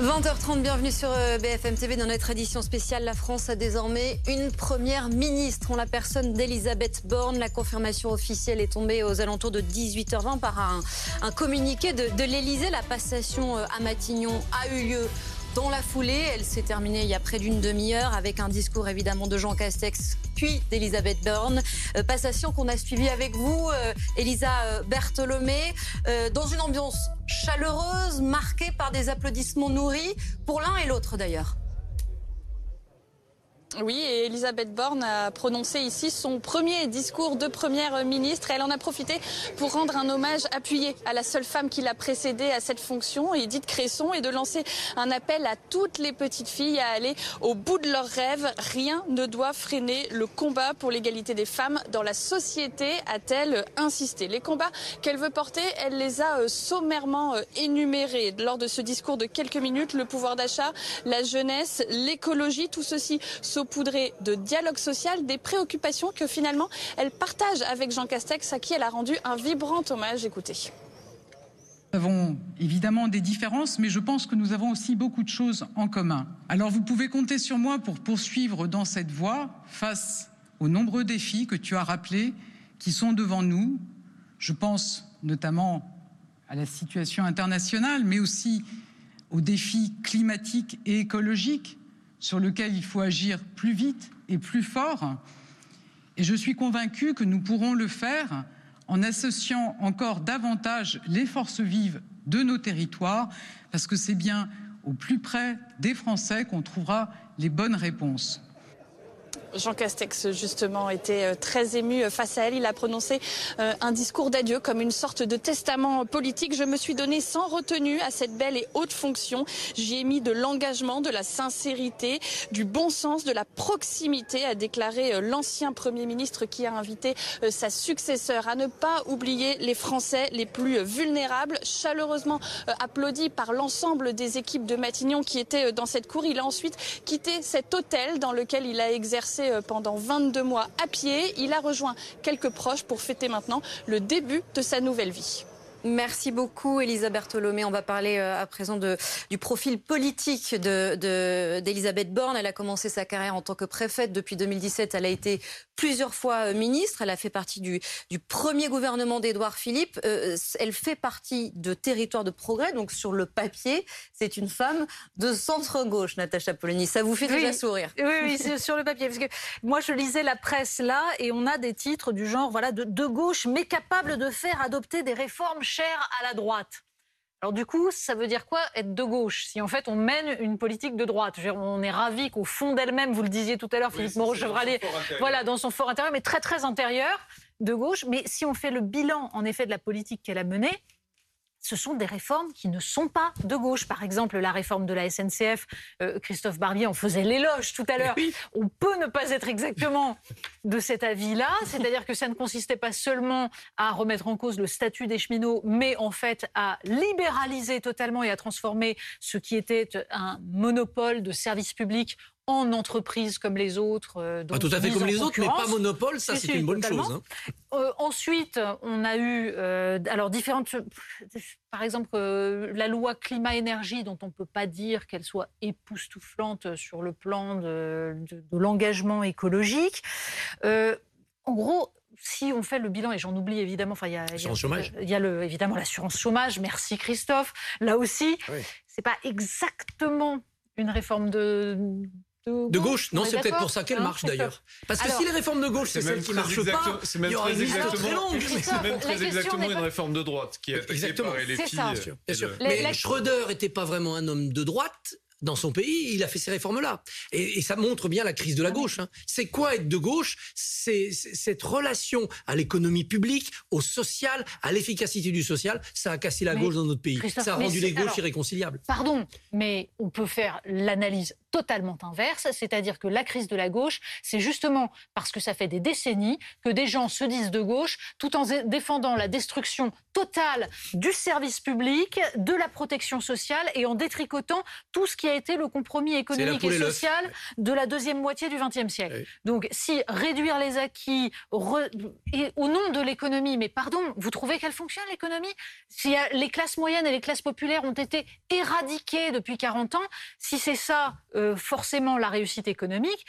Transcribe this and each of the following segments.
20h30, bienvenue sur euh, BFM TV. Dans notre édition spéciale, la France a désormais une première ministre en la personne d'Elisabeth Borne. La confirmation officielle est tombée aux alentours de 18h20 par un, communiqué de, de l'Elysée. La passation euh, à Matignon a eu lieu dans la foulée. Elle s'est terminée il y a près d'une demi-heure avec un discours évidemment de Jean Castex puis d'Elisabeth Borne. Euh, passation qu'on a suivie avec vous, Elisa Bertholomé, dans une ambiance chaleureuse, marquée par des applaudissements nourris, pour l'un et l'autre d'ailleurs. Oui, et Elisabeth Borne a prononcé ici son premier discours de première ministre. Elle en a profité pour rendre un hommage appuyé à la seule femme qui l'a précédée à cette fonction, Edith Cresson, et de lancer un appel à toutes les petites filles à aller au bout de leurs rêves. Rien ne doit freiner le combat pour l'égalité des femmes dans la société, a-t-elle insisté. Les combats qu'elle veut porter, elle les a euh, sommairement euh, énumérés lors de ce discours de quelques minutes. Le pouvoir d'achat, la jeunesse, l'écologie, tout ceci de dialogue social, des préoccupations que finalement elle partage avec Jean Castex, à qui elle a rendu un vibrant hommage. Écoutez. Nous avons évidemment des différences, mais je pense que nous avons aussi beaucoup de choses en commun. Alors vous pouvez compter sur moi pour poursuivre dans cette voie face aux nombreux défis que tu as rappelés qui sont devant nous. Je pense notamment à la situation internationale, mais aussi aux défis climatiques et écologiques sur lequel il faut agir plus vite et plus fort. Et je suis convaincu que nous pourrons le faire en associant encore davantage les forces vives de nos territoires, parce que c'est bien au plus près des Français qu'on trouvera les bonnes réponses. Jean Castex, justement, était euh, très ému euh, face à elle. Il a prononcé euh, un discours d'adieu comme une sorte de testament politique. Je me suis donné sans retenue à cette belle et haute fonction. J'y ai mis de l'engagement, de la sincérité, du bon sens, de la proximité, a déclaré l'ancien Premier ministre qui a invité sa successeur à ne pas oublier les Français les plus vulnérables. Chaleureusement applaudi par l'ensemble des équipes de Matignon qui étaient dans cette cour. Il a ensuite quitté cet hôtel dans lequel il a exercé euh, pendant 22 mois à pied. Il a rejoint quelques proches pour fêter maintenant le début de sa nouvelle vie. Merci beaucoup, Elisa Bertholomé. On va parler euh, à présent de, du profil politique d'Elisabeth de, Borne. Elle a commencé sa carrière en tant que préfète depuis 2017. Elle a été plusieurs fois euh, ministre. Elle a fait partie du, du premier gouvernement d'Édouard Philippe. Euh, elle fait partie de Territoire de Progrès. Donc, sur le papier, c'est une femme de centre-gauche, Natacha Polony. Ça vous fait déjà sourire Oui, oui, sur le papier. Parce que moi, je lisais la presse là et on a des titres du genre voilà, de, de gauche, mais capable de faire adopter des réformes cher à la droite. Alors du coup, ça veut dire quoi être de gauche Si en fait on mène une politique de droite, on est ravi qu'au fond d'elle-même, vous le disiez tout à l'heure, Philippe Moreau-Chevralier, voilà, dans son fort intérieur, mais très très intérieur, de gauche. Mais si on fait le bilan en effet de la politique qu'elle a menée, ce sont des réformes qui ne sont pas de gauche. Par exemple, la réforme de la SNCF, euh, Christophe Barbier en faisait l'éloge tout à l'heure. On peut ne pas être exactement de cet avis-là, c'est-à-dire que ça ne consistait pas seulement à remettre en cause le statut des cheminots, mais en fait à libéraliser totalement et à transformer ce qui était un monopole de services publics en entreprise comme les autres. Euh, pas tout à fait comme les autres, mais pas monopole, ça c'est une bonne chose. Hein. Euh, ensuite, on a eu euh, alors différentes, par exemple la loi climat-énergie dont on ne peut pas dire qu'elle soit époustouflante sur le plan de, l'engagement écologique. en gros, si on fait le bilan, et j'en oublie évidemment, enfin, il y a, il y a le, évidemment l'assurance chômage. Merci Christophe. Là aussi, ce c'est pas exactement une réforme de de gauche. Non, c'est peut-être pour ça qu'elle marche d'ailleurs. Parce que si les réformes de gauche, c'est celles qui marchent pas, c'est même très exactement, c'est même très exactement une réforme de droite qui est exactement. par les filles. Mais Schröder n'était pas vraiment un homme de droite dans son pays, il a fait ces réformes-là. Et, ça montre bien la crise de la gauche. Hein. C'est quoi être de gauche? C'est cette relation à l'économie publique, au social, à l'efficacité du social. Ça a cassé la gauche dans notre pays. ça a rendu les gauches irréconciliables. Pardon, mais on peut faire l'analyse totalement inverse, c'est-à-dire que la crise de la gauche, c'est justement parce que ça fait des décennies que des gens se disent de gauche tout en défendant la destruction totale du service public, de la protection sociale et en détricotant tout ce qui a été le compromis économique et social de la deuxième moitié du XXe siècle. Donc si réduire les acquis et au nom de l'économie, mais pardon, vous trouvez qu'elle fonctionne l'économie? Si les classes moyennes et les classes populaires ont été éradiquées depuis 40 ans, si c'est ça forcément la réussite économique,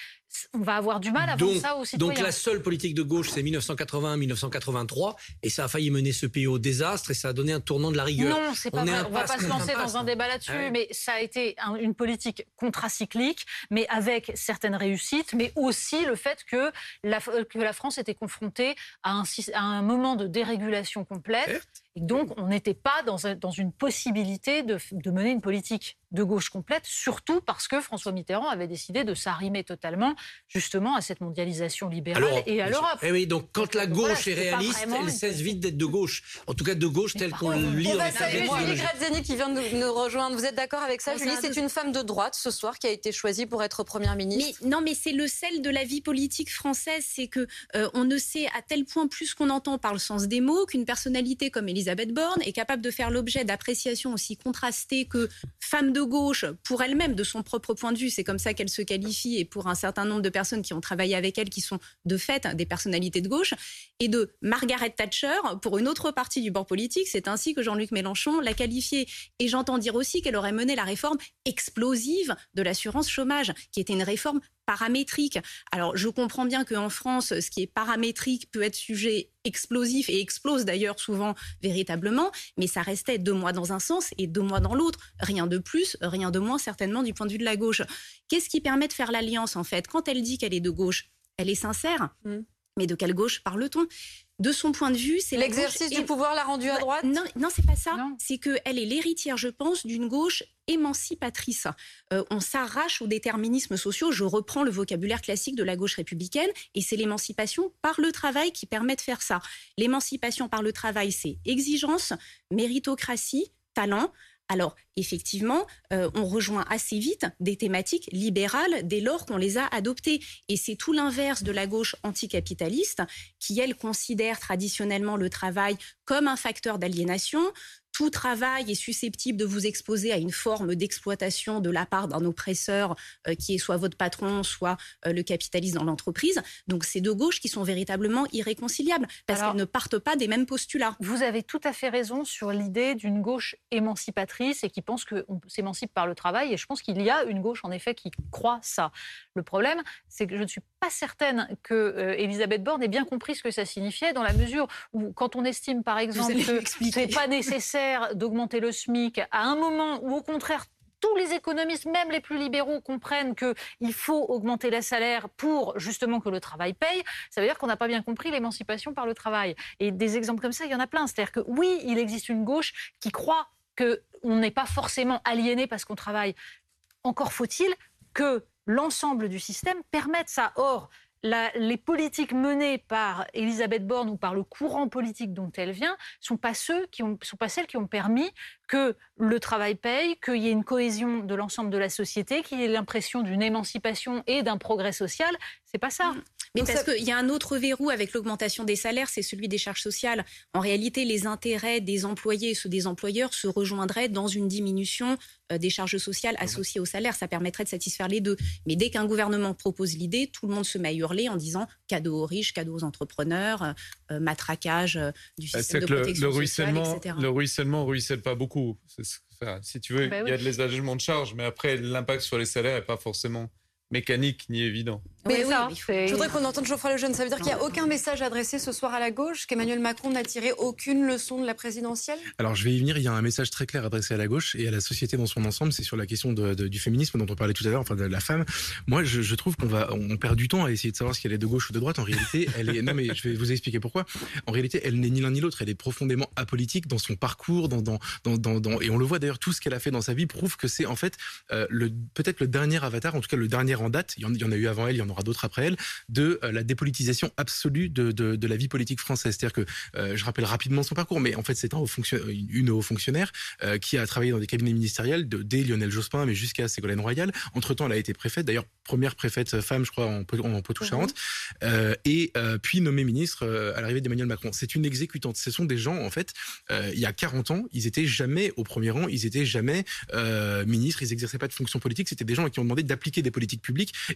on va avoir du mal à donc, ça aux citoyens. Donc la seule politique de gauche, c'est 1981-1983, et ça a failli mener ce pays au désastre, et ça a donné un tournant de la rigueur. Non, c'est pas on vrai. On va pas se lancer dans un débat là-dessus, mais ça a été une politique contracyclique, mais avec certaines réussites, mais aussi le fait que la, que la France était confrontée à un, à un moment de dérégulation complète. Et donc, on n'était pas dans, dans, une possibilité de, de mener une politique de gauche complète, surtout parce que François Mitterrand avait décidé de s'arrimer totalement justement à cette mondialisation libérale et à l'Europe. Eh oui, donc quand la gauche est réaliste, elle cesse vite d'être de gauche. En tout cas, de gauche telle qu'on le lit dans les Julie Grazzani qui vient de nous rejoindre. Vous êtes d'accord avec ça, Julie C'est une femme de droite ce soir qui a été choisie pour être première ministre. non, mais c'est le sel de la vie politique française, c'est que euh, on ne sait à tel point plus qu'on entend par le sens des mots qu'une personnalité comme Elisabeth Borne est capable de faire l'objet d'appréciations aussi contrastées que femme de de gauche pour elle-même, de son propre point de vue. C'est comme ça qu'elle se qualifie et pour un certain nombre de personnes qui ont travaillé avec elle, qui sont de fait des personnalités de gauche, et de Margaret Thatcher pour une autre partie du bord politique. C'est ainsi que Jean-Luc Mélenchon l'a qualifiée. Et j'entends dire aussi qu'elle aurait mené la réforme explosive de l'assurance chômage, qui était une réforme paramétrique. Alors, je comprends bien qu'en France, ce qui est paramétrique peut être sujet explosif et explose d'ailleurs souvent véritablement, mais ça restait deux mois dans un sens et deux mois dans l'autre. Rien de plus, rien de moins certainement du point de vue de la gauche. Qu'est-ce qui permet de faire l'alliance en fait? Quand elle dit qu'elle est de gauche, elle est sincère. Mm. Mais de quelle gauche parle-t-on? De son point de vue, c'est l'exercice du pouvoir l'a rendu à droite? Non, non, c'est pas ça. C'est qu'elle est l'héritière, je pense, d'une gauche émancipatrice. Euh, on s'arrache aux déterminismes sociaux. Je reprends le vocabulaire classique de la gauche républicaine, et c'est l'émancipation par le travail qui permet de faire ça. L'émancipation par le travail, c'est exigence, méritocratie, talent. Alors, effectivement, euh, on rejoint assez vite des thématiques libérales dès lors qu'on les a adoptées. Et c'est tout l'inverse de la gauche anticapitaliste qui, elle, considère traditionnellement le travail comme un facteur d'aliénation, tout travail est susceptible de vous exposer à une forme d'exploitation de la part d'un oppresseur euh, qui est soit votre patron, soit euh, le capitaliste dans l'entreprise. Donc c'est deux gauches qui sont véritablement irréconciliables parce qu'elles ne partent pas des mêmes postulats. Vous avez tout à fait raison sur l'idée d'une gauche émancipatrice et qui pense qu'on s'émancipe par le travail. Et je pense qu'il y a une gauche en effet qui croit ça. Le problème, c'est que je ne suis pas certaine que euh, Elisabeth Borne ait bien compris ce que ça signifiait dans la mesure où quand on estime par exemple que c'est pas nécessaire d'augmenter le SMIC à un moment où, au contraire, tous les économistes, même les plus libéraux, comprennent qu'il faut augmenter les salaires pour justement que le travail paye, ça veut dire qu'on n'a pas bien compris l'émancipation par le travail. Et des exemples comme ça, il y en a plein. C'est-à-dire que oui, il existe une gauche qui croit qu'on n'est pas forcément aliéné parce qu'on travaille. Encore faut-il que l'ensemble du système permette ça. Or, les politiques menées par Elisabeth Borne ou par le courant politique dont elle vient sont sont pas celles qui ont permis que le travail paye, qu'il y ait une cohésion de l'ensemble de la société, qu'il y ait l'impression d'une émancipation et d'un progrès social. C'est pas ça. Mm. Mais parce qu'il y a un autre verrou avec l'augmentation des salaires, c'est celui des charges sociales. En réalité, les intérêts des employés et ceux des employeurs se rejoindraient dans une diminution euh, des charges sociales associées au salaire. Ça permettrait de satisfaire les deux. Mais dès qu'un gouvernement propose l'idée, tout le monde se met à hurler en disant cadeau aux riches, cadeau aux entrepreneurs, euh, matraquage du bah, système de protection le, ruissellement, etc. Le ruissellement ruisselle pas beaucoup. si tu veux, bah il y a de les allégements de charges, mais après, l'impact sur les salaires n'est pas forcément mécanique ni évident. Mais oui, je voudrais qu'on entende Geoffroy Lejeune. Ça veut dire qu'il n'y a aucun message adressé ce soir à la gauche, qu'Emmanuel Macron n'a tiré aucune leçon de la présidentielle? Alors je vais y venir. Il y a un message très clair adressé à la gauche et à la société dans son ensemble. C'est sur la question du féminisme dont on parlait tout à l'heure, enfin de la femme. Moi, je, trouve qu'on va, on perd du temps à essayer de savoir si elle est de gauche ou de droite. En réalité, elle est. Non, mais je vais vous expliquer pourquoi. En réalité, elle n'est ni l'un ni l'autre. Elle est profondément apolitique dans son parcours, dans, dans, dans, et on le voit d'ailleurs. Tout ce qu'elle a fait dans sa vie prouve que c'est en fait euh, le peut-être le dernier avatar, en tout cas le dernier première en date, il y en, a eu avant elle, il y en aura d'autres après elle, de la dépolitisation absolue de, de, la vie politique française. C'est-à-dire que, je rappelle rapidement son parcours, mais en fait, c'est un haut une haut fonctionnaire qui a travaillé dans des cabinets ministériels de, dès Lionel Jospin, mais jusqu'à Ségolène Royal. Entre-temps, elle a été préfète, d'ailleurs, première préfète femme, je crois, en, en Poitou-Charentes, mhm. et puis nommée ministre à l'arrivée d'Emmanuel Macron. C'est une exécutante. Ce sont des gens, en fait, il y a 40 ans, ils étaient jamais au premier rang, ils étaient jamais euh, ministres, ils exerçaient pas de fonction politique. C'était des gens qui ont demandé d'appliquer des politiques publiques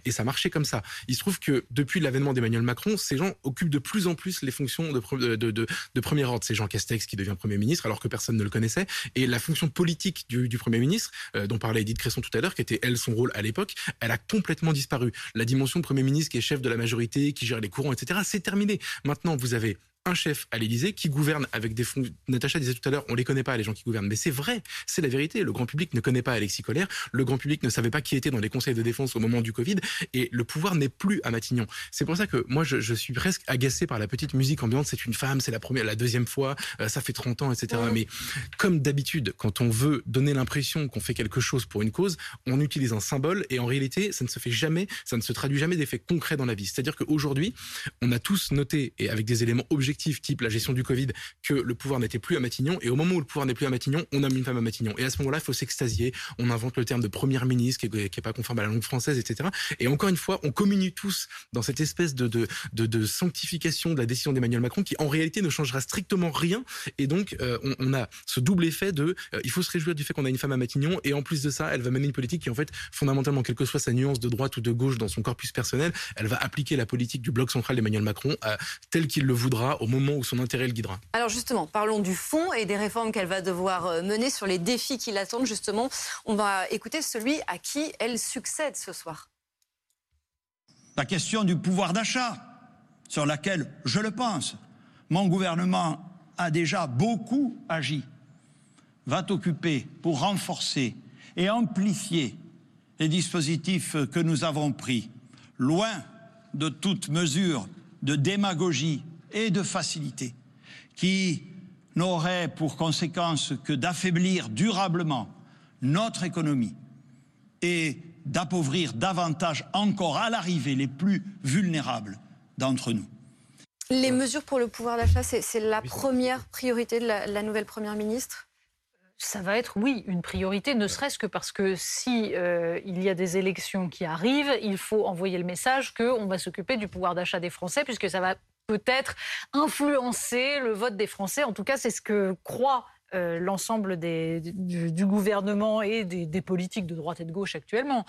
et ça marchait comme ça. Il se trouve que depuis l'avènement d'Emmanuel Macron, ces gens occupent de plus en plus les fonctions de, de, premier ordre. C'est Jean Castex qui devient premier ministre alors que personne ne le connaissait. Et la fonction politique du, premier ministre, euh, dont parlait Edith Cresson tout à l'heure, qui était elle son rôle à l'époque, elle a complètement disparu. La dimension premier ministre qui est chef de la majorité, qui gère les courants, etc., c'est terminé. Maintenant, vous avez un chef à l'Élysée qui gouverne avec des fonds. Natacha disait tout à l'heure, on les connaît pas les gens qui gouvernent, mais c'est vrai, c'est la vérité. Le grand public ne connaît pas Alexis Colère, le grand public ne savait pas qui était dans les conseils de défense au moment du Covid, et le pouvoir n'est plus à Matignon. C'est pour ça que moi je, suis presque agacé par la petite musique ambiante. C'est une femme, c'est la première, la deuxième fois, euh, ça fait 30 ans, etc. Mais comme d'habitude, quand on veut donner l'impression qu'on fait quelque chose pour une cause, on utilise un symbole, et en réalité, ça ne se fait jamais, ça ne se traduit jamais d'effets concrets dans la vie. C'est-à-dire qu'aujourd'hui, on a tous noté et avec des éléments objectifs type la gestion du Covid, que le pouvoir n'était plus à Matignon. Et au moment où le pouvoir n'est plus à Matignon, on a mis une femme à Matignon. Et à ce moment-là, il faut s'extasier. On invente le terme de première ministre qui n'est pas conforme à la langue française, etc. Et encore une fois, on communie tous dans cette espèce de, sanctification de la décision d'Emmanuel Macron qui, en réalité, ne changera strictement rien. Et donc, euh, on, a ce double effet de euh, il faut se réjouir du fait qu'on a une femme à Matignon. Et en plus de ça, elle va mener une politique qui, en fait, fondamentalement, quelle que soit sa nuance de droite ou de gauche dans son corpus personnel, elle va appliquer la politique du bloc central d'Emmanuel Macron à, tel qu'il le voudra au moment où son intérêt le guidera. Alors justement, parlons du fond et des réformes qu'elle va devoir euh, mener sur les défis qui l'attendent. Justement, on va écouter celui à qui elle succède ce soir. La question du pouvoir d'achat, sur laquelle, je le pense, mon gouvernement a déjà beaucoup agi, va t'occuper pour renforcer et amplifier les dispositifs que nous avons pris, loin de toute mesure de démagogie et de facilité qui n'aurait pour conséquence que d'affaiblir durablement notre économie et d'appauvrir davantage encore à l'arrivée les plus vulnérables d'entre nous. Les mesures pour le pouvoir d'achat, c'est la première priorité de la, nouvelle Première ministre? Ça va être, oui, une priorité, ne serait-ce que parce que si euh, il y a des élections qui arrivent, il faut envoyer le message qu'on va s'occuper du pouvoir d'achat des Français, puisque ça va peut-être influencer le vote des Français. En tout cas, c'est ce que croit euh, l'ensemble du, gouvernement et des, politiques de droite et de gauche actuellement.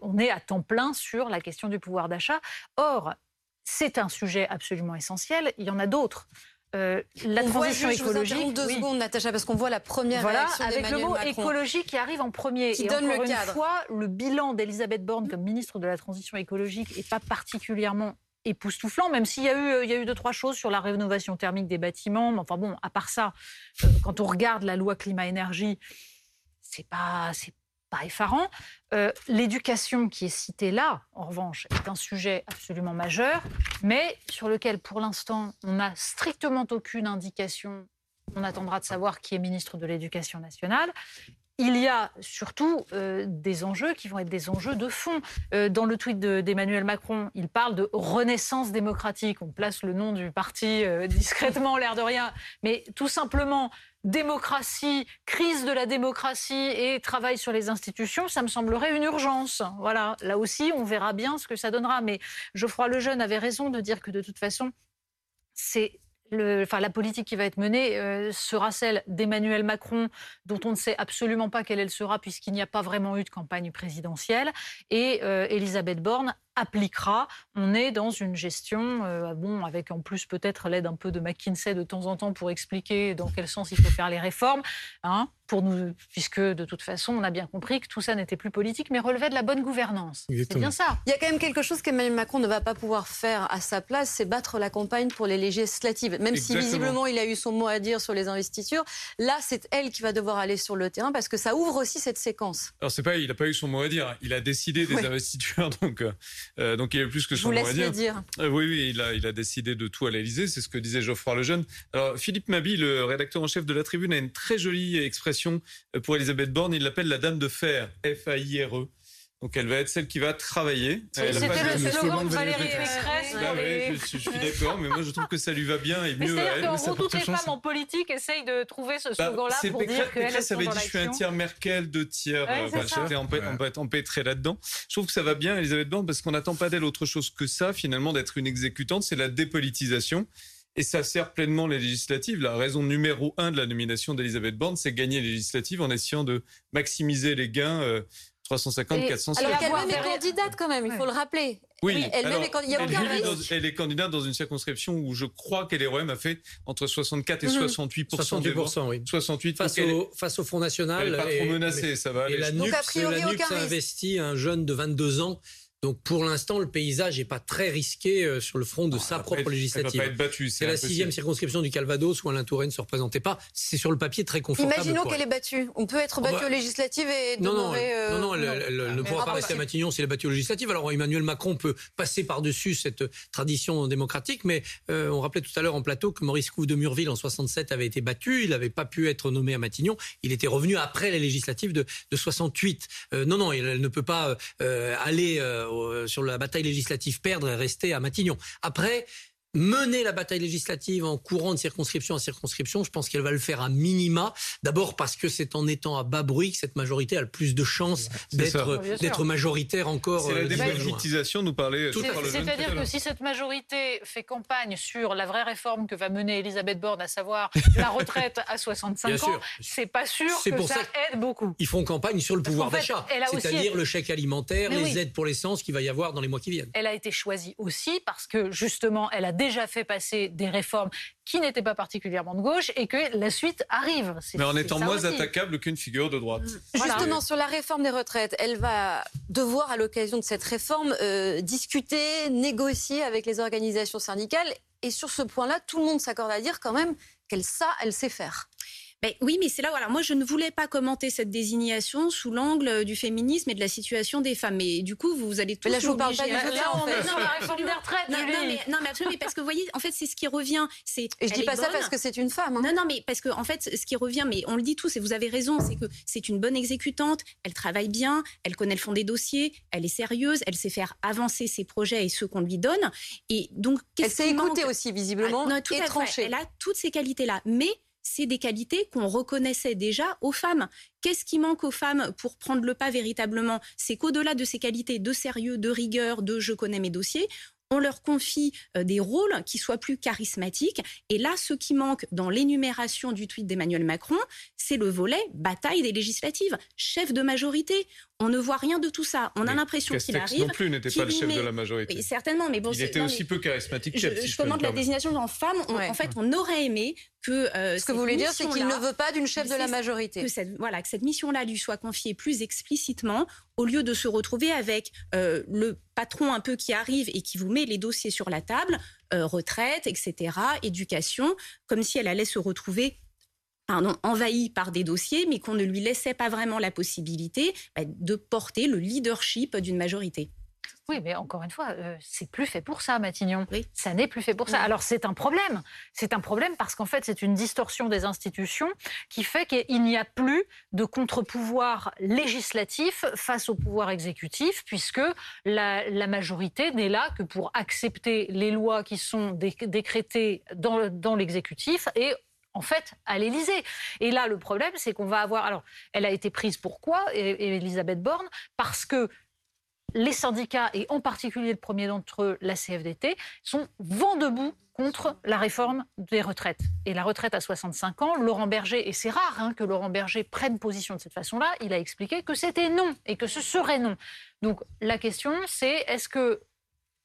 on est à temps plein sur la question du pouvoir d'achat. Or, c'est un sujet absolument essentiel. Il y en a d'autres. Euh, la transition écologique. deux secondes, Natacha, parce qu'on voit la première voilà, réaction avec le mot écologie qui arrive en premier. Qui donne le une fois, le bilan d'Elisabeth Borne comme ministre de la transition écologique n'est pas particulièrement époustouflant, même s'il y a eu, euh, il y deux trois choses sur la rénovation thermique des bâtiments. Mais enfin bon, à part ça, euh, quand on regarde la loi climat-énergie, c'est pas, pas effarant. Euh, l'éducation qui est citée là, en revanche, est un sujet absolument majeur, mais sur lequel, pour l'instant, on n'a strictement aucune indication. On attendra de savoir qui est ministre de l'Éducation nationale il y a surtout euh, des enjeux qui vont être des enjeux de fond. Euh, dans le tweet d'Emmanuel Macron, il parle de renaissance démocratique. On place le nom du parti euh, discrètement, l'air de rien. Mais tout simplement, démocratie, crise de la démocratie et travail sur les institutions, ça me semblerait une urgence. Voilà, là aussi, on verra bien ce que ça donnera. Mais Geoffroy Lejeune avait raison de dire que de toute façon, c'est enfin, la politique qui va être menée euh, sera celle d'Emmanuel Macron, dont on ne sait absolument pas quelle elle sera, puisqu'il n'y a pas vraiment eu de campagne présidentielle, et euh, Elisabeth Borne appliquera. On est dans une gestion, euh, bon, avec en plus peut-être l'aide un peu de McKinsey de temps en temps pour expliquer dans quel sens il faut faire les réformes, hein, pour nous, puisque de toute façon, on a bien compris que tout ça n'était plus politique, mais relevait de la bonne gouvernance. C'est bien ça. Il y a quand même quelque chose qu'Emmanuel Macron ne va pas pouvoir faire à sa place, c'est battre la campagne pour les législatives. Même si visiblement il a eu son mot à dire sur les investitures, là, c'est elle qui va devoir aller sur le terrain parce que ça ouvre aussi cette séquence. Alors c'est pas, il n'a pas eu son mot à dire, il a décidé des investitures, donc. Euh, euh, donc il avait plus que son mot à dire. dire. Euh, oui, oui, il a, il a décidé de tout à l'Elysée, c'est ce que disait Geoffroy Lejeune. Alors Philippe Mabi, le rédacteur en chef de la Tribune, a une très jolie expression euh, pour Elisabeth Borne. Il l'appelle la Dame de Fer, F-A-I-R-E. Donc elle va être celle qui va travailler. C'était le, slogan de Valérie Pécresse. Bah je, suis d'accord, mais moi je trouve que ça lui va bien et mieux à elle. Que, toutes les femmes en politique essayent de trouver ce bah, slogan-là pour Pécresse, dire qu'elles sont avait dit je suis un tiers Merkel, deux tiers. Ouais, euh, J'étais empêtré là-dedans. Je trouve que ça va bien, Elisabeth Borne, parce qu'on n'attend pas d'elle autre chose que ça, finalement, d'être une exécutante. C'est la dépolitisation. Et ça sert pleinement les législatives. La raison numéro un de la nomination d'Elisabeth Borne, c'est gagner les législatives en essayant de maximiser les gains. Euh, 350, 450. Alors qu'elle-même est candidate quand même, il faut le rappeler. Oui, elle-même est candidate. Elle est candidate dans une circonscription où je crois qu'LREM a fait entre 64 et 68 68 oui. 68 face au, face au Front National. Elle n'est pas trop menacée, ça va. Et la NUPS, a investi un jeune de 22 ans donc pour l'instant, le paysage n'est pas très risqué euh, sur le front de sa propre législative. C'est la sixième circonscription du Calvados où Alain Touraine ne se représentait pas. C'est sur le papier très confortable. Imaginons qu'elle est battue. On peut être battu aux législatives et non, non, non, non, elle, ne pourra pas rester à Matignon si elle est battue aux législatives. Alors Emmanuel Macron peut passer par-dessus cette tradition démocratique, mais euh, on rappelait tout à l'heure en plateau que Maurice Couve de Murville en 67 avait été battu. Il n'avait pas pu être nommé à Matignon. Il était revenu après les législatives de, de 68. Euh, non, non, elle, ne peut pas aller sur la bataille législative perdre et rester à Matignon. Après, mener la bataille législative en courant de circonscription en circonscription, je pense qu'elle va le faire à minima. D'abord parce que c'est en étant à bas bruit que cette majorité a le plus de chances d'être d'être majoritaire encore. C'est la euh, dépolitisation, nous parlait. C'est-à-dire que si cette majorité fait campagne sur la vraie réforme que va mener Elisabeth Borne, à savoir la retraite à 65 ans, c'est pas sûr que ça, aide beaucoup. Ils font campagne sur le pouvoir d'achat, c'est-à-dire le chèque alimentaire, les aides pour l'essence qu'il va y avoir dans les mois qui viennent. Elle a été choisie aussi parce que justement, elle a déjà fait passer des réformes qui n'étaient pas particulièrement de gauche et que la suite arrive. Mais en étant moins attaquable qu'une figure de droite. Justement, sur la réforme des retraites, elle va devoir, à l'occasion de cette réforme, euh, discuter, négocier avec les organisations syndicales. Et sur ce point-là, tout le monde s'accorde à dire quand même qu'elle ça, elle sait faire oui, mais c'est là, voilà, moi je ne voulais pas commenter cette désignation sous l'angle du féminisme et de la situation des femmes. Mais du coup, vous allez tous mais là, je vous parle pas du en fait. Non, la réforme des retraites. Non, mais, non, mais absolument, parce que vous voyez, en fait, c'est ce qui revient. C'est. Et je dis pas ça parce que c'est une femme. Hein. Non, non, mais parce que en fait, ce qui revient, mais on le dit tous, et vous avez raison, c'est que c'est une bonne exécutante. Elle travaille bien, elle connaît le fond des dossiers, elle est sérieuse, elle sait faire avancer ses projets et ceux qu'on lui donne. Et donc, elle sait écouter aussi visiblement ah, et trancher. Elle a toutes ces qualités-là, mais c'est des qualités qu'on reconnaissait déjà aux femmes. Qu'est-ce qui manque aux femmes pour prendre le pas véritablement? C'est qu'au-delà de ces qualités de sérieux, de rigueur, de je connais mes dossiers, on leur confie euh, des rôles qui soient plus charismatiques. Et là, ce qui manque dans l'énumération du tweet d'Emmanuel Macron, c'est le volet bataille des législatives, chef de majorité. On ne voit rien de tout ça. On a l'impression qu'il arrive. non plus n'était pas le chef de la majorité. certainement, mais bon. Il était aussi peu charismatique. Je, je, je la désignation en femme. En fait, on aurait aimé que. Euh, Ce que vous voulez dire, c'est qu'il ne veut pas d'une chef de la majorité. Que cette, voilà, que cette mission-là lui soit confiée plus explicitement, au lieu de se retrouver avec euh, le patron un peu qui arrive et qui vous met les dossiers sur la table, euh, retraite, etc., éducation, comme si elle allait se retrouver pardon, envahi par des dossiers, mais qu'on ne lui laissait pas vraiment la possibilité bah, de porter le leadership d'une majorité. Oui, mais encore une fois, euh, c'est plus fait pour ça, Matignon. Ça n'est plus fait pour ça. Alors c'est un problème. C'est un problème parce qu'en fait, c'est une distorsion des institutions qui fait qu'il n'y a plus de contre-pouvoir législatif face au pouvoir exécutif, puisque la, majorité n'est là que pour accepter les lois qui sont décrétées dans, dans l'exécutif et en fait, à l'Élysée. Et là, le problème, c'est qu'on va avoir. Alors, elle a été prise pourquoi, Elisabeth Borne? Parce que les syndicats, et en particulier le premier d'entre eux, la CFDT, sont vent debout contre la réforme des retraites. Et la retraite à 65 ans, Laurent Berger, et c'est rare hein, que Laurent Berger prenne position de cette façon-là, il a expliqué que c'était non et que ce serait non. Donc la question, c'est est-ce que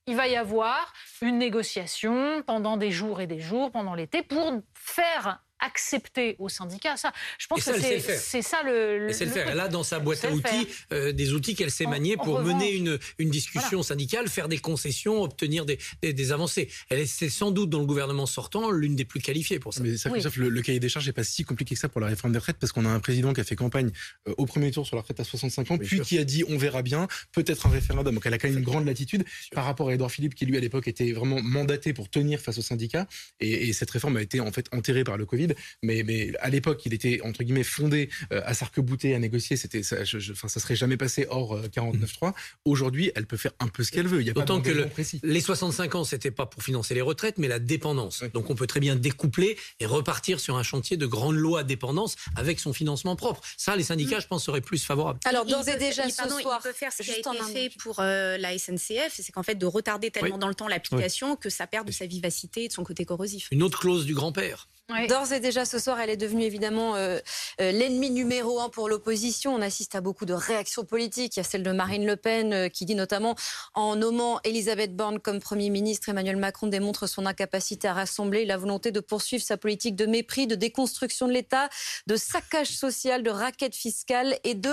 il va y avoir une négociation pendant des jours et des jours, pendant l'été, pour faire accepter au syndicat ça. Je pense que c'est ça le. le le faire. Elle a dans sa boîte à outils euh, des outils qu'elle sait manier pour mener une, une discussion syndicale, faire des concessions, obtenir des, des, avancées. Elle est sans doute dans le gouvernement sortant l'une des plus qualifiées pour ça. Mais ça, le, cahier des charges n'est pas si compliqué que ça pour la réforme des retraites parce qu'on a un président qui a fait campagne euh, au premier tour sur la retraite à 65 ans, puis qui a dit on verra bien, peut-être un référendum. Donc elle a quand même une grande latitude par rapport à Edouard Philippe qui lui à l'époque était vraiment mandaté pour tenir face aux syndicats et, et cette réforme a été en fait enterrée par le Covid. Mais, mais à l'époque, il était entre guillemets fondé à s'arc-bouter, à négocier. C'était, ça, je, enfin, ça serait jamais passé hors 49.3. Aujourd'hui, elle peut faire un peu ce qu'elle veut. Il y a Autant que les 65 ans, c'était pas pour financer les retraites, mais la dépendance. Donc on peut très bien découpler et repartir sur un chantier de grande loi dépendance avec son financement propre. Ça, les syndicats, mm. je pense, seraient plus favorables. Alors d'ores et déjà, ce soir, il peut faire ce qui a été fait pour euh, la SNCF, c'est qu'en fait de retarder tellement dans le temps l'application que ça perd de sa vivacité et de son côté corrosif. Une autre clause du grand-père. D'ores et déjà, ce soir, elle est devenue évidemment euh, euh, l'ennemi numéro un pour l'opposition. On assiste à beaucoup de réactions politiques. Il y a celle de Marine Le Pen euh, qui dit notamment en nommant Elisabeth Borne comme Premier ministre, Emmanuel Macron démontre son incapacité à rassembler, la volonté de poursuivre sa politique de mépris, de déconstruction de l'État, de saccage social, de raquette fiscale et de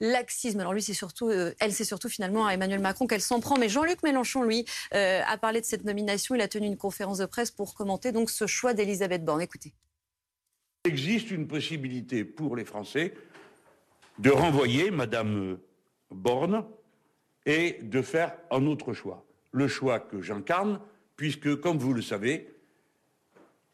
laxisme. Alors lui, c'est surtout, elle, c'est surtout finalement à Emmanuel Macron qu'elle s'en prend. Mais Jean-Luc Mélenchon, lui, a parlé de cette nomination. Il a tenu une conférence de presse pour commenter donc ce choix d'Elisabeth Borne. Il existe une possibilité pour les Français de renvoyer Madame Borne et de faire un autre choix. Le choix que j'incarne, puisque, comme vous le savez,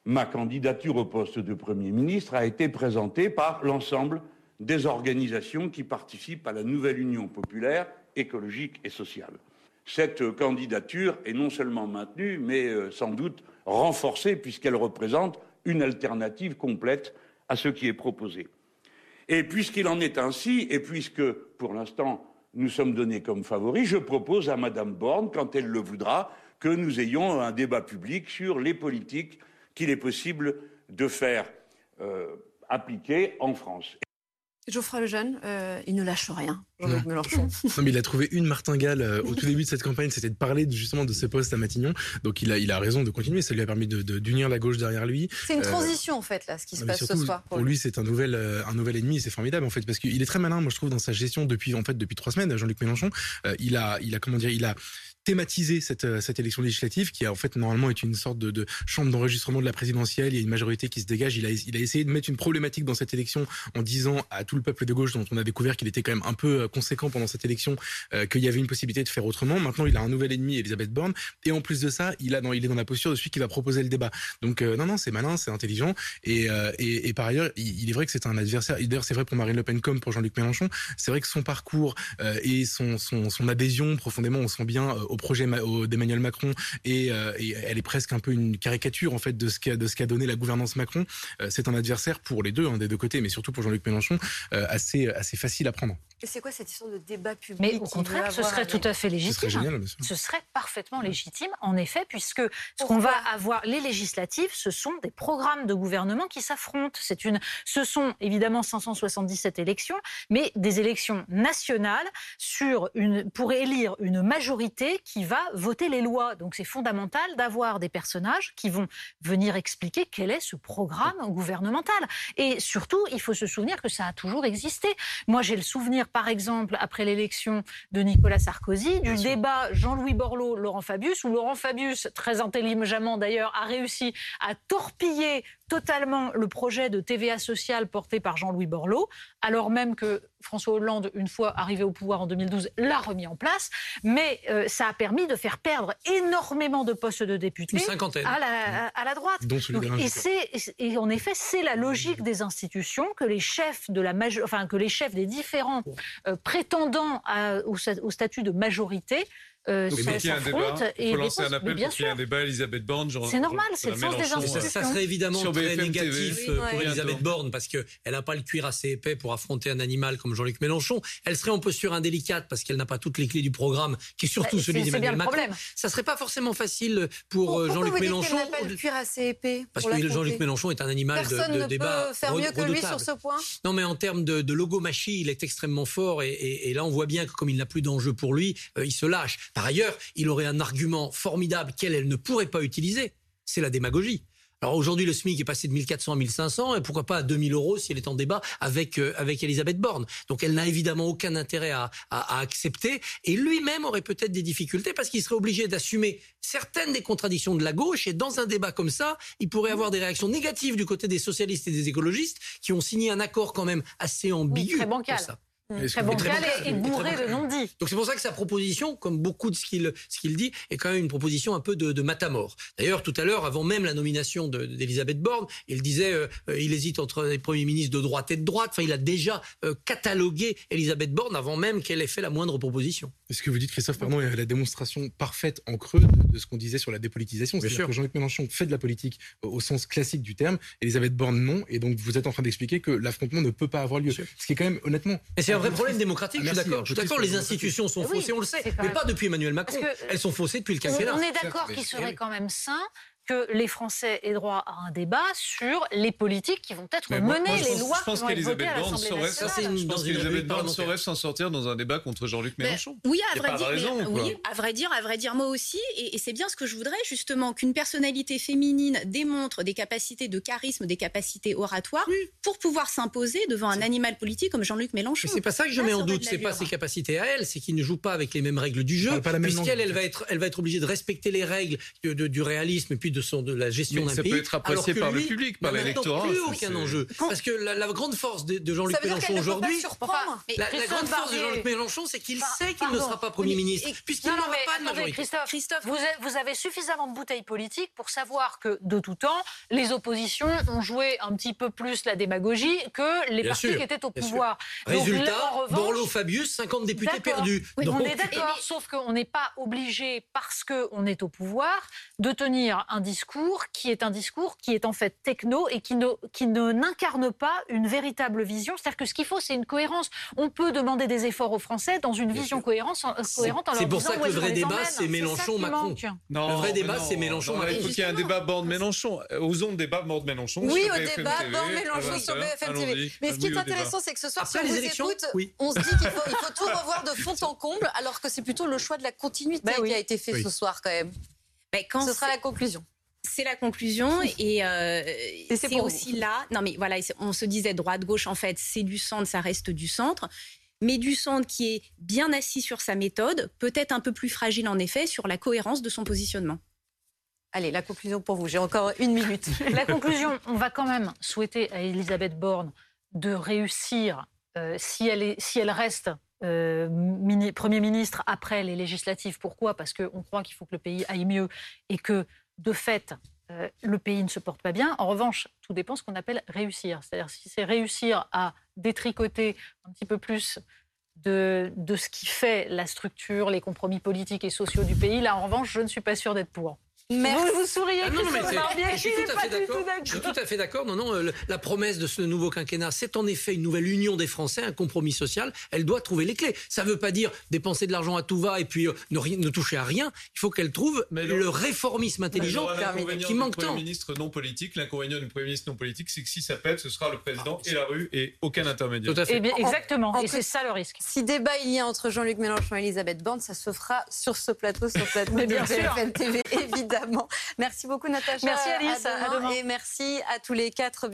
ma candidature au poste de Premier ministre a été présentée par l'ensemble des organisations qui participent à la nouvelle Union populaire, écologique et sociale. Cette candidature est non seulement maintenue, mais euh, sans doute renforcée, puisqu'elle représente une alternative complète à ce qui est proposé. Et puisqu'il en est ainsi, et puisque pour l'instant nous sommes donnés comme favoris, je propose à Madame Borne, quand elle le voudra, que nous ayons un débat public sur les politiques qu'il est possible de faire euh, appliquer en France. Geoffroy Lejeune, euh, il ne lâche rien, Jean-Luc Mélenchon. Non, mais il a trouvé une martingale euh, au tout début de cette campagne, c'était de parler justement de ce poste à Matignon. Donc il a, il a raison de continuer, ça lui a permis d'unir de, d'unir la gauche derrière lui. C'est une euh, transition en fait, là, ce qui se passe ce soir. Pour, lui, c'est un nouvel, un nouvel ennemi, c'est formidable en fait, parce qu'il est très malin, moi je trouve, dans sa gestion depuis, en fait, depuis trois semaines, Jean-Luc Mélenchon. il, a, il a, comment dire, il a thématiser cette, euh, cette élection législative qui en fait normalement est une sorte de, chambre d'enregistrement de la présidentielle. Il y a une majorité qui se dégage. Il a, il a essayé de mettre une problématique dans cette élection en disant à tout le peuple de gauche dont on a découvert qu'il était quand même un peu euh, conséquent pendant cette élection euh, qu'il y avait une possibilité de faire autrement. Maintenant, il a un nouvel ennemi, Elisabeth Borne, et en plus de ça, il a il est dans la posture de celui qui va proposer le débat. Donc non, non, c'est malin, c'est intelligent, et, et, par ailleurs, il, est vrai que c'est un adversaire. D'ailleurs, c'est vrai pour Marine Le Pen comme pour Jean-Luc Mélenchon. C'est vrai que son parcours et son, son, son adhésion profondément, on sent bien au projet d'Emmanuel Macron euh, et, elle est presque un peu une caricature en fait de ce qu'a donné la gouvernance Macron. Euh, c'est un adversaire pour les deux, hein, des deux côtés, mais surtout pour Jean-Luc Mélenchon, euh, assez facile à prendre. Et c'est quoi cette histoire de débat public Mais au contraire, ce serait tout à fait légitime. Ce serait, génial, ce serait parfaitement légitime, en effet, puisque ce qu'on va avoir, les législatives, ce sont des programmes de gouvernement qui s'affrontent. C'est une, ce sont évidemment 577 élections, mais des élections nationales sur une, pour élire une majorité qui va voter les lois. Donc c'est fondamental d'avoir des personnages qui vont venir expliquer quel est ce programme gouvernemental. Et surtout, il faut se souvenir que ça a toujours existé. Moi, j'ai le souvenir par exemple, après l'élection de Nicolas Sarkozy, du débat Jean-Louis Borloo-Laurent Fabius, où Laurent Fabius, très intelligemment d'ailleurs, a réussi à torpiller totalement le projet de TVA sociale porté par Jean-Louis Borloo, alors même que François Hollande, une fois arrivé au pouvoir en 2012, l'a remis en place. Mais euh, ça a permis de faire perdre énormément de postes de députés à la, à la droite. et, et, en effet, c'est la logique des institutions que les chefs de la enfin que les chefs des différents euh, prétendants au, au statut de majorité euh, il faut lancer un appel pour qu'il y ait un débat Elisabeth Borne. C'est normal, c'est le sens des institutions. Ça, serait évidemment très négatif euh, pour Elisabeth Borne parce qu'elle n'a pas le cuir assez épais pour affronter un animal comme Jean-Luc Mélenchon. Elle serait en posture indélicate parce qu'elle n'a pas toutes les clés du programme, qui est surtout bah, celui d'Emmanuel Macron. Problème. Ça serait pas forcément facile pour euh, Jean-Luc Mélenchon. Pourquoi pas le cuir assez épais Parce que Jean-Luc Mélenchon est un animal de, débat. Personne ne peut faire mieux que lui sur ce point. Non, mais en termes de, logomachie, il est extrêmement fort et, là on voit bien que comme il n'a plus d'enjeu pour lui, il se lâche. Par ailleurs, il aurait un argument formidable qu'elle elle ne pourrait pas utiliser, c'est la démagogie. Alors aujourd'hui, le SMIC est passé de 1400 à 1500 et pourquoi pas à 2000 euros si elle est en débat avec euh, avec Elisabeth Borne. Donc elle n'a évidemment aucun intérêt à, à, accepter et lui-même aurait peut-être des difficultés parce qu'il serait obligé d'assumer certaines des contradictions de la gauche et dans un débat comme ça, il pourrait avoir des réactions négatives du côté des socialistes et des écologistes qui ont signé un accord quand même assez ambigu. très bancal. Très bancal et, bourré de non-dits. Donc c'est pour ça que sa proposition, comme beaucoup de ce qu'il ce qu'il dit, est quand même une proposition un peu de, de matamor. D'ailleurs, tout à l'heure, avant même la nomination d'Elisabeth Borne, il disait euh, il hésite entre les premiers ministres de droite et de droite. Enfin, il a déjà euh, catalogué Elisabeth Borne avant même qu'elle ait fait la moindre proposition. Ce que vous dites, Christophe, pardon, est la démonstration parfaite en creux de, ce qu'on disait sur la dépolitisation? C'est-à-dire que Jean-Luc Mélenchon fait de la politique au sens classique du terme, Elisabeth Borne non, et donc vous êtes en train d'expliquer que l'affrontement ne peut pas avoir lieu. Ce qui est quand même honnêtement. Un vrai problème démocratique. je suis d'accord. Je suis d'accord. Les institutions sont faussées, on le sait, mais pas depuis Emmanuel Macron. Elles sont faussées depuis le quinquennat. On est d'accord qu'il serait quand même sain que les Français aient droit à un débat sur les politiques qui vont être menées, les lois qui vont être votées à l'Assemblée nationale. Je pense qu'Elisabeth Borne saurait s'en sortir dans un débat contre Jean-Luc Mélenchon. oui, à vrai, dire, oui, à vrai dire, à vrai dire, moi aussi, et, c'est bien ce que je voudrais justement qu'une personnalité féminine démontre des capacités de charisme, des capacités oratoires pour pouvoir s'imposer devant un animal politique comme Jean-Luc Mélenchon. C'est pas ça que je mets en doute. C'est pas ses capacités à elle, c'est qu'il ne joue pas avec les mêmes règles du jeu, puisqu'elle, elle va être, elle va être obligée de respecter les règles du réalisme et puis de de, la gestion d'un pays. Ça peut être apprécié par le public, par l'électorat. plus aucun enjeu. Parce que la, grande force de, Jean-Luc Mélenchon aujourd'hui, la, grande force de Jean-Luc Mélenchon, c'est qu'il sait qu'il ne sera pas Premier ministre, puisqu'il n'aura pas de majorité. Christophe, vous avez suffisamment de bouteilles politiques pour savoir que, de tout temps, les oppositions ont joué un petit peu plus la démagogie que les partis qui étaient au pouvoir. Résultat, Borloo-Fabius, 50 députés perdus. On est d'accord, sauf qu'on n'est pas obligé, parce qu'on est au pouvoir, de tenir un discours qui est un discours qui est en fait techno et qui ne qui ne n'incarne pas une véritable vision. C'est-à-dire que ce qu'il faut, c'est une cohérence. On peut demander des efforts aux Français dans une vision cohérente, cohérente en leur C'est pour ça que le vrai débat, c'est Mélenchon-Macron. Le vrai débat, c'est Mélenchon-Macron. Il faut qu'il y ait un débat Borne-Mélenchon. Osons le débat Borne-Mélenchon. Oui, au débat Borne-Mélenchon sur BFM TV. Mais ce qui est intéressant, c'est que ce soir, si on vous écoute, on se dit qu'il faut tout revoir de fond en comble, alors que c'est plutôt le choix de la continuité bah qui a été fait ce soir quand même. Ce sera la conclusion. C'est la conclusion et, euh, c'est aussi là. Non mais voilà, on se disait droite-gauche en fait, c'est du centre, ça reste du centre. Mais du centre qui est bien assis sur sa méthode, peut-être un peu plus fragile en effet sur la cohérence de son positionnement. Allez, la conclusion pour vous. J'ai encore une minute. la conclusion, on va quand même souhaiter à Elisabeth Borne de réussir, euh, si, elle est, si elle reste euh, Premier ministre après les législatives. Pourquoi? Parce qu'on croit qu'il faut que le pays aille mieux et que de fait, euh, le pays ne se porte pas bien. En revanche, tout dépend de ce qu'on appelle réussir. C'est-à-dire si c'est réussir à détricoter un petit peu plus de, de, ce qui fait la structure, les compromis politiques et sociaux du pays, là, en revanche, je ne suis pas sûre d'être pour. Vous, vous souriez, ah non, mais je suis tout à fait d'accord. Je suis tout à fait d'accord. Non, non, euh, la promesse de ce nouveau quinquennat, c'est en effet une nouvelle union des Français, un compromis social. Elle doit trouver les clés. Ça ne veut pas dire dépenser de l'argent à tout va et puis euh, ne, ne, toucher à rien. Il faut qu'elle trouve le, réformisme intelligent qui manque tant. Premier ministre non politique, l'inconvénient du Premier ministre non politique, c'est que si ça pète, ce sera le président et la rue et aucun intermédiaire. Tout à fait. Eh bien, exactement. et c'est ça le risque. Si débat il y a entre Jean-Luc Mélenchon et Elisabeth Borne, ça se fera sur ce plateau, sur le plateau de BFM TV, évidemment. Merci beaucoup Natacha. Merci Alice. Et merci à tous les quatre.